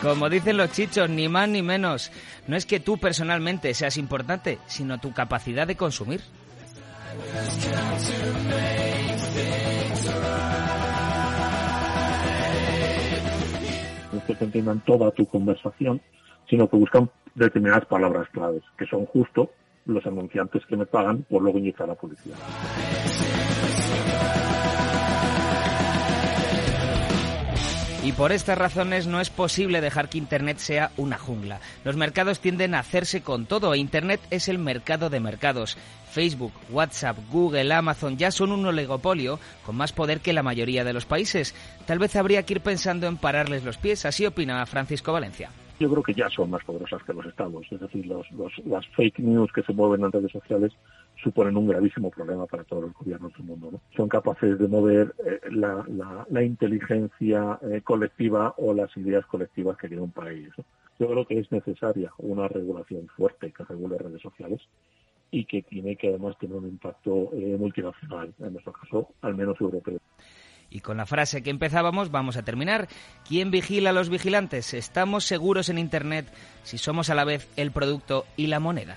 Como dicen los chichos, ni más ni menos. No es que tú personalmente seas importante, sino tu capacidad de consumir. No es que se entiendan toda tu conversación, sino que buscan determinadas palabras claves, que son justo los anunciantes que me pagan por luego inyectar la publicidad. Y por estas razones no es posible dejar que Internet sea una jungla. Los mercados tienden a hacerse con todo e Internet es el mercado de mercados. Facebook, WhatsApp, Google, Amazon ya son un oligopolio con más poder que la mayoría de los países. Tal vez habría que ir pensando en pararles los pies, así opina Francisco Valencia yo creo que ya son más poderosas que los estados. Es decir, los, las fake news que se mueven en redes sociales suponen un gravísimo problema para todos los gobiernos del mundo. ¿no? Son capaces de mover eh, la, la, inteligencia eh, colectiva o las ideas colectivas que tiene un país. Yo creo que es necesaria una regulación fuerte que regule redes sociales y que tiene que además tener un impacto eh, multinacional, en nuestro caso, al menos europeo. Y con la frase que empezábamos vamos a terminar. ¿Quién vigila a los vigilantes? ¿Estamos seguros en Internet si somos a la vez el producto y la moneda?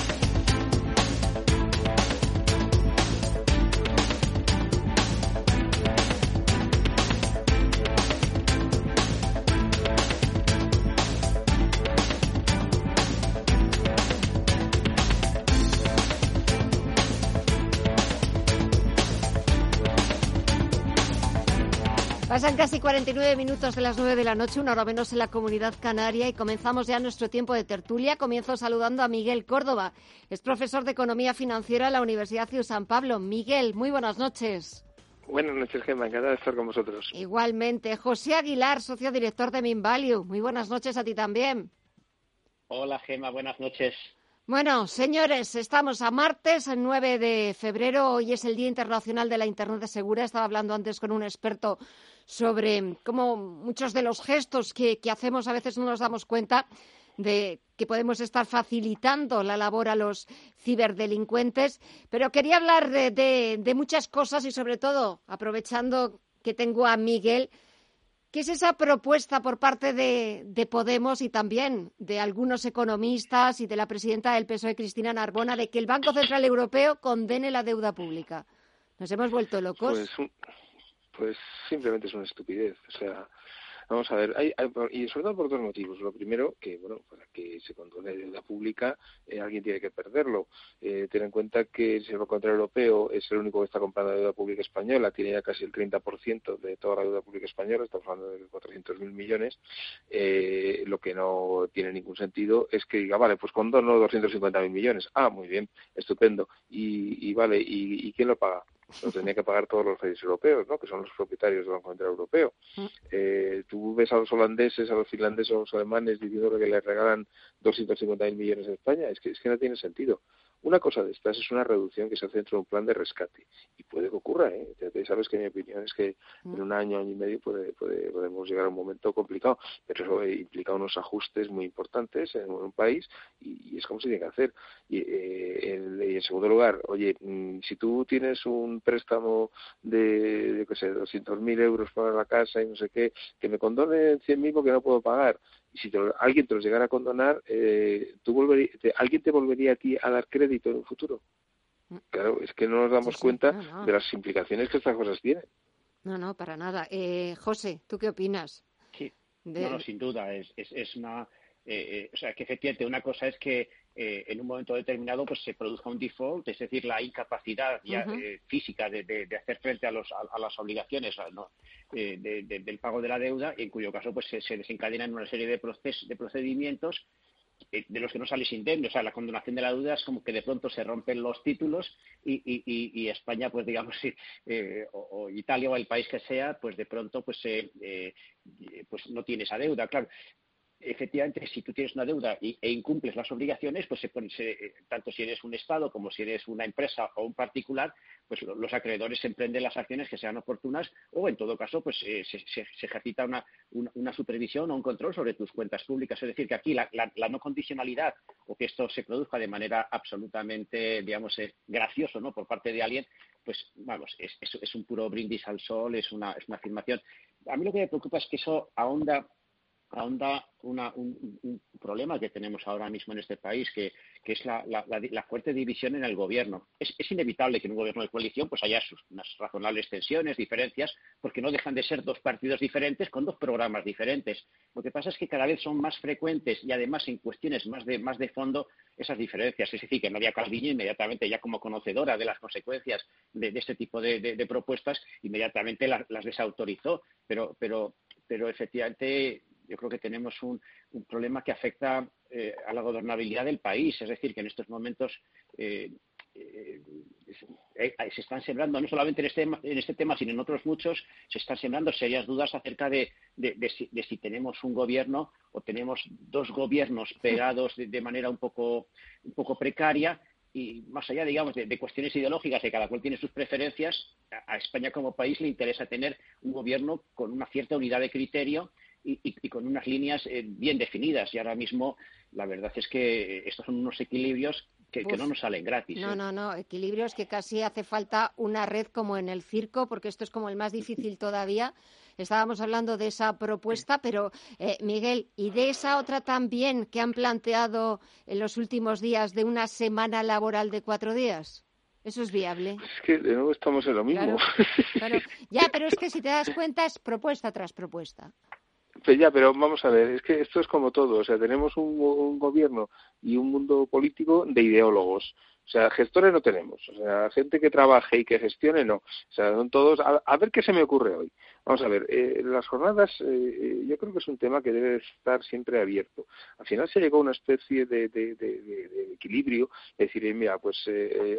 Pasan casi 49 minutos de las 9 de la noche, una hora menos en la comunidad canaria y comenzamos ya nuestro tiempo de tertulia. Comienzo saludando a Miguel Córdoba. Es profesor de Economía Financiera en la Universidad de San Pablo. Miguel, muy buenas noches. Buenas noches, Gemma. Encantado de estar con vosotros. Igualmente. José Aguilar, socio director de Minvalue. Muy buenas noches a ti también. Hola, Gemma. Buenas noches. Bueno, señores, estamos a martes, el 9 de febrero. Hoy es el Día Internacional de la Internet Segura. Estaba hablando antes con un experto sobre cómo muchos de los gestos que, hacemos a veces no nos damos cuenta de que podemos estar facilitando la labor a los ciberdelincuentes, pero quería hablar de, muchas cosas y sobre todo, aprovechando que tengo a Miguel, ¿qué es esa propuesta por parte de, de, Podemos y también de algunos economistas y de la presidenta del PSOE, Cristina Narbona, de que el Banco Central Europeo condene la deuda pública? ¿Nos hemos vuelto locos? Pues, pues simplemente es una estupidez. O sea, Vamos a ver, hay, y sobre todo por dos motivos. Lo primero, que bueno, para que se condone deuda pública, eh, alguien tiene que perderlo. Eh, ten en cuenta que el Banco Central Europeo es el único que está comprando deuda pública española, tiene ya casi el 30% de toda la deuda pública española, estamos hablando de 400.000 millones. Eh, lo que no tiene ningún sentido es que diga, vale, pues condono 250.000 millones. Ah, muy bien, estupendo. Y, y vale, ¿y, ¿y quién lo paga? Lo tendría que pagar todos los países europeos, ¿no? que son los propietarios del Banco Central Europeo. Mm. Eh, tú ves a los holandeses, a los finlandeses, a los alemanes diciendo que les regalan 250.000 millones a España, es que, es que no tiene sentido. Una cosa de estas es una reducción que se hace dentro de un plan de rescate. Y puede que ocurra, ¿eh? sabes que mi opinión es que en mm. un año, año y medio puede, podemos llegar a un momento complicado, pero eso implica unos ajustes muy importantes en un país y, es como se tiene que hacer. Y, eh, en, segundo lugar, oye, mm, si tú tienes un préstamo de, yo qué sé, 200.000 euros para la casa y no sé qué, que me condonen 100.000 porque no puedo pagar, y si alguien te los llegara a condonar, eh, ¿tú ¿alguien te volvería a ti a dar crédito en un futuro? Mm. Claro, es que no nos damos cuenta de las implicaciones que estas cosas tienen. No, no, para nada. Eh, José, ¿tú qué opinas? Sí, no, sin duda. Es, es, es una. Eh, o sea, que efectivamente una cosa es que eh, en un momento determinado pues se produzca un default, es decir, la incapacidad eh, física de, hacer frente a, las obligaciones eh, del pago de la deuda, en cuyo caso pues se, desencadenan una serie de, de procedimientos de los que no sales indemne. O sea, la condonación de la deuda es como que de pronto se rompen los títulos y, España, pues digamos, o, Italia o el país que sea, pues de pronto pues, pues no tiene esa deuda. Claro, efectivamente, si tú tienes una deuda e incumples las obligaciones, pues se, tanto si eres un Estado como si eres una empresa o un particular, pues los acreedores emprenden las acciones que sean oportunas o, en todo caso, pues eh, se, ejercita una, una, supervisión o un control sobre tus cuentas públicas. Es decir, que aquí la, no condicionalidad o que esto se produzca de manera absolutamente, digamos, eh, gracioso, ¿no? Por parte de alguien, pues, vamos, es, es, un puro brindis al sol, es una, es una afirmación. A mí lo que me preocupa es que eso ahonda ahonda un, problema que tenemos ahora mismo en este país, que, es la, fuerte división en el gobierno. Es, inevitable que en un gobierno de coalición pues haya sus, unas razonables tensiones, diferencias, porque no dejan de ser dos partidos diferentes con dos programas diferentes. Lo que pasa es que cada vez son más frecuentes y además en cuestiones más de, más de fondo esas diferencias. Es decir, que María Calviño inmediatamente, ya como conocedora de las consecuencias de, este tipo de, propuestas, inmediatamente las, desautorizó. Pero, pero, pero efectivamente yo creo que tenemos un, problema que afecta eh, a la gobernabilidad del país. Es decir, que en estos momentos eh, eh, se están sembrando, no solamente en este, en este tema, sino en otros muchos, se están sembrando serias dudas acerca de, si, tenemos un gobierno o tenemos dos gobiernos pegados de, manera un poco, un poco precaria y más allá, digamos, de, cuestiones ideológicas, de cada cual tiene sus preferencias, a, España como país le interesa tener un gobierno con una cierta unidad de criterio y, con unas líneas eh, bien definidas. Y ahora mismo la verdad es que estos son unos equilibrios que, no nos salen gratis. No, ¿eh? no, no, equilibrios que casi hace falta una red como en el circo, porque esto es como el más difícil todavía. Estábamos hablando de esa propuesta, pero eh, Miguel, ¿y de esa otra también que han planteado en los últimos días de una semana laboral de cuatro días? ¿Eso es viable? Es que de nuevo estamos en lo mismo. Ya, pero es que si te das cuenta es propuesta tras propuesta. Pues ya, pero vamos a ver, es que esto es como todo, o sea, tenemos un, gobierno y un mundo político de ideólogos. O sea, gestores no tenemos, o sea, gente que trabaje y que gestione no. O sea, son todos. a ver qué se me ocurre hoy. Vamos a ver, eh, las jornadas eh, eh, yo creo que es un tema que debe estar siempre abierto. Al final se llegó a una especie de, equilibrio, es decir, mira, pues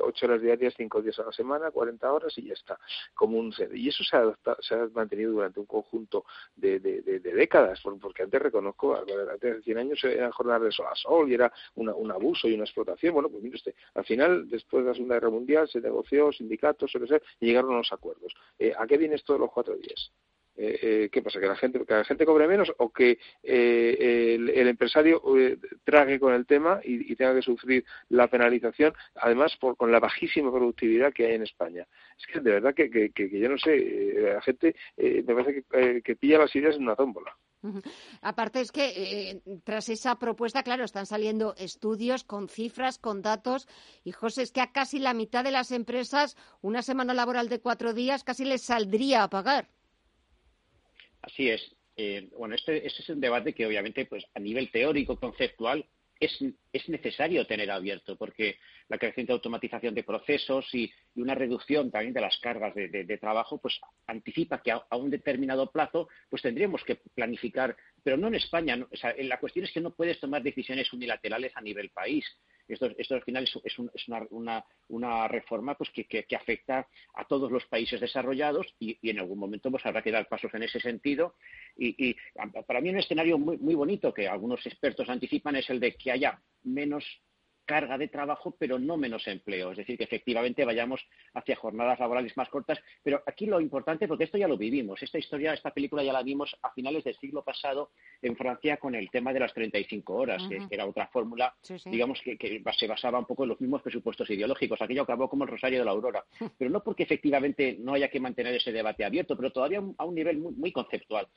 ocho horas diarias, cinco días a la semana, cuarenta horas y ya está. Como un, y eso se ha, se ha mantenido durante un conjunto de, décadas, porque antes reconozco, antes de 100 años eran jornadas de sol a sol y era un abuso y una explotación. Bueno, pues mire usted, al final, después de la Segunda Guerra Mundial, se negoció, sindicatos, y llegaron a los acuerdos. ¿A qué viene esto de los cuatro días? ¿Qué pasa? ¿Que la gente, que la gente cobre menos o que el, empresario trague con el tema y, tenga que sufrir la penalización, además por, con la bajísima productividad que hay en España? Es que de verdad que, que, yo no sé, la gente me parece que, pilla las ideas en una tómbola. Aparte es que eh, tras esa propuesta, claro, están saliendo estudios con cifras, con datos, y José, es que a casi la mitad de las empresas una semana laboral de cuatro días casi les saldría a pagar. Así es. Eh, bueno, este, este, es un debate que obviamente, pues a nivel teórico, conceptual, es, es necesario tener abierto, porque la creciente automatización de procesos y, una reducción también de las cargas de, trabajo, pues anticipa que a, un determinado plazo, pues tendríamos que planificar, pero no en España. la cuestión es que no puedes tomar decisiones unilaterales a nivel país. Esto, al final es, una, reforma pues, que, afecta a todos los países desarrollados y, en algún momento pues, habrá que dar pasos en ese sentido. Y, para mí un escenario muy, muy bonito que algunos expertos anticipan es el de que haya menos carga de trabajo, pero no menos empleo. Es decir, que efectivamente vayamos hacia jornadas laborales más cortas. Pero aquí lo importante, porque esto ya lo vivimos, esta historia, esta película ya la vimos a finales del siglo pasado en Francia con el tema de las 35 horas, que era otra fórmula, digamos, que, se basaba un poco en los mismos presupuestos ideológicos. Aquello acabó como el Rosario de la Aurora. Pero no porque efectivamente no haya que mantener ese debate abierto, pero todavía a un nivel muy, conceptual,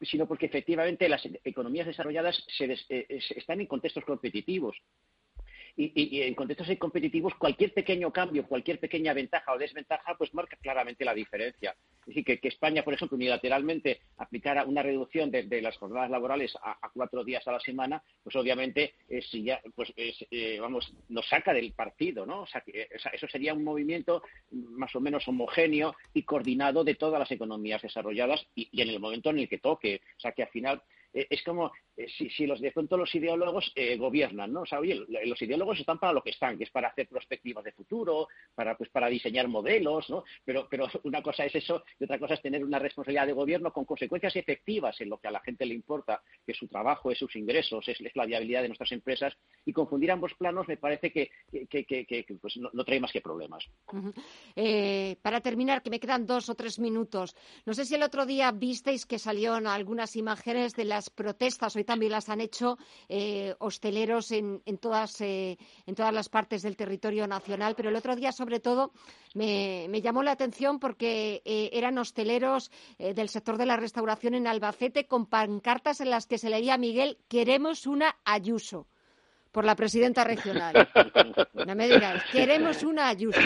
sino porque efectivamente las economías desarrolladas se eh, están en contextos competitivos y, en contextos competitivos cualquier pequeño cambio, cualquier pequeña ventaja o desventaja, pues marca claramente la diferencia. Es decir, que, España, por ejemplo, unilateralmente aplicara una reducción de, las jornadas laborales a, cuatro días a la semana, pues obviamente eh, si ya, pues eh, vamos, nos saca del partido, ¿no? O sea, que, eso sería un movimiento más o menos homogéneo y coordinado de todas las economías desarrolladas y, y en el momento en el que toque. O sea, que al final eh, es como eh, si, los de pronto los ideólogos eh, gobiernan, ¿no? O los ideólogos están para lo que están, que es para hacer perspectivas de futuro, para pues para diseñar modelos, ¿no? Pero, pero una cosa es eso y otra cosa es tener una responsabilidad de gobierno con consecuencias efectivas en lo que a la gente le importa, que es su trabajo, es sus ingresos, es, la viabilidad de nuestras empresas y confundir ambos planos me parece que, pues no, trae más que problemas. para terminar, que me quedan dos o tres minutos. No sé si el otro día visteis que salieron algunas imágenes de las protestas, también las han hecho eh, hosteleros en, todas, eh, en todas las partes del territorio nacional, pero el otro día, sobre todo, me, llamó la atención porque eh, eran hosteleros del sector de la restauración en Albacete con pancartas en las que se leía Miguel, queremos una Ayuso por la presidenta regional. No me digas, queremos una Ayuso.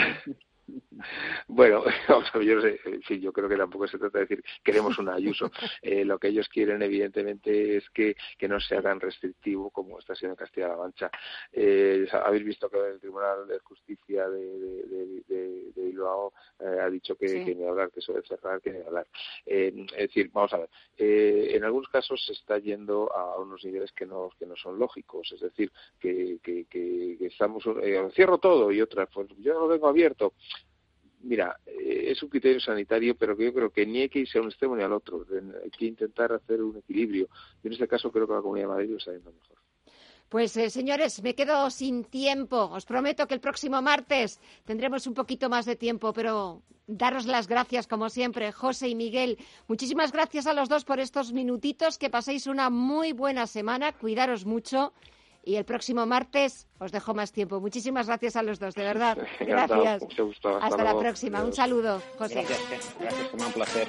Bueno, yo, sé, yo creo que tampoco se trata de decir queremos una Ayuso. Eh, lo que ellos quieren, evidentemente, es que, que no sea tan restrictivo como está siendo en Castilla-La Mancha. Eh, habéis visto que el Tribunal de Justicia de, de, Bilbao eh, ha dicho que, que, ni hablar, que eso de cerrar, que ni hablar. es decir, vamos a ver, en algunos casos se está yendo a unos niveles que no, que no son lógicos. Es decir, que, que, que estamos, cierro todo y otras, pues yo no lo vengo abierto mira, eh, es un criterio sanitario, pero que yo creo que ni hay que irse a un extremo ni al otro. Hay que intentar hacer un equilibrio. Y en este caso creo que la Comunidad de Madrid lo está yendo mejor. Pues eh, señores, me quedo sin tiempo. Os prometo que el próximo martes tendremos un poquito más de tiempo, pero daros las gracias como siempre, José y Miguel. Muchísimas gracias a los dos por estos minutitos. Que paséis una muy buena semana. Cuidaros mucho y el próximo martes os dejo más tiempo. Muchísimas gracias a los dos, de verdad. Gracias. Hasta, la próxima. Un saludo, José. Gracias, gracias, un placer.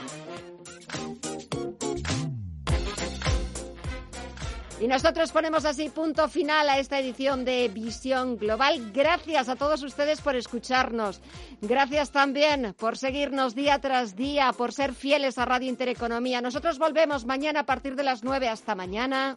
Y nosotros ponemos así punto final a esta edición de Visión Global. Gracias a todos ustedes por escucharnos. Gracias también por seguirnos día tras día, por ser fieles a Radio Intereconomía. Nosotros volvemos mañana a partir de las 9. Hasta mañana.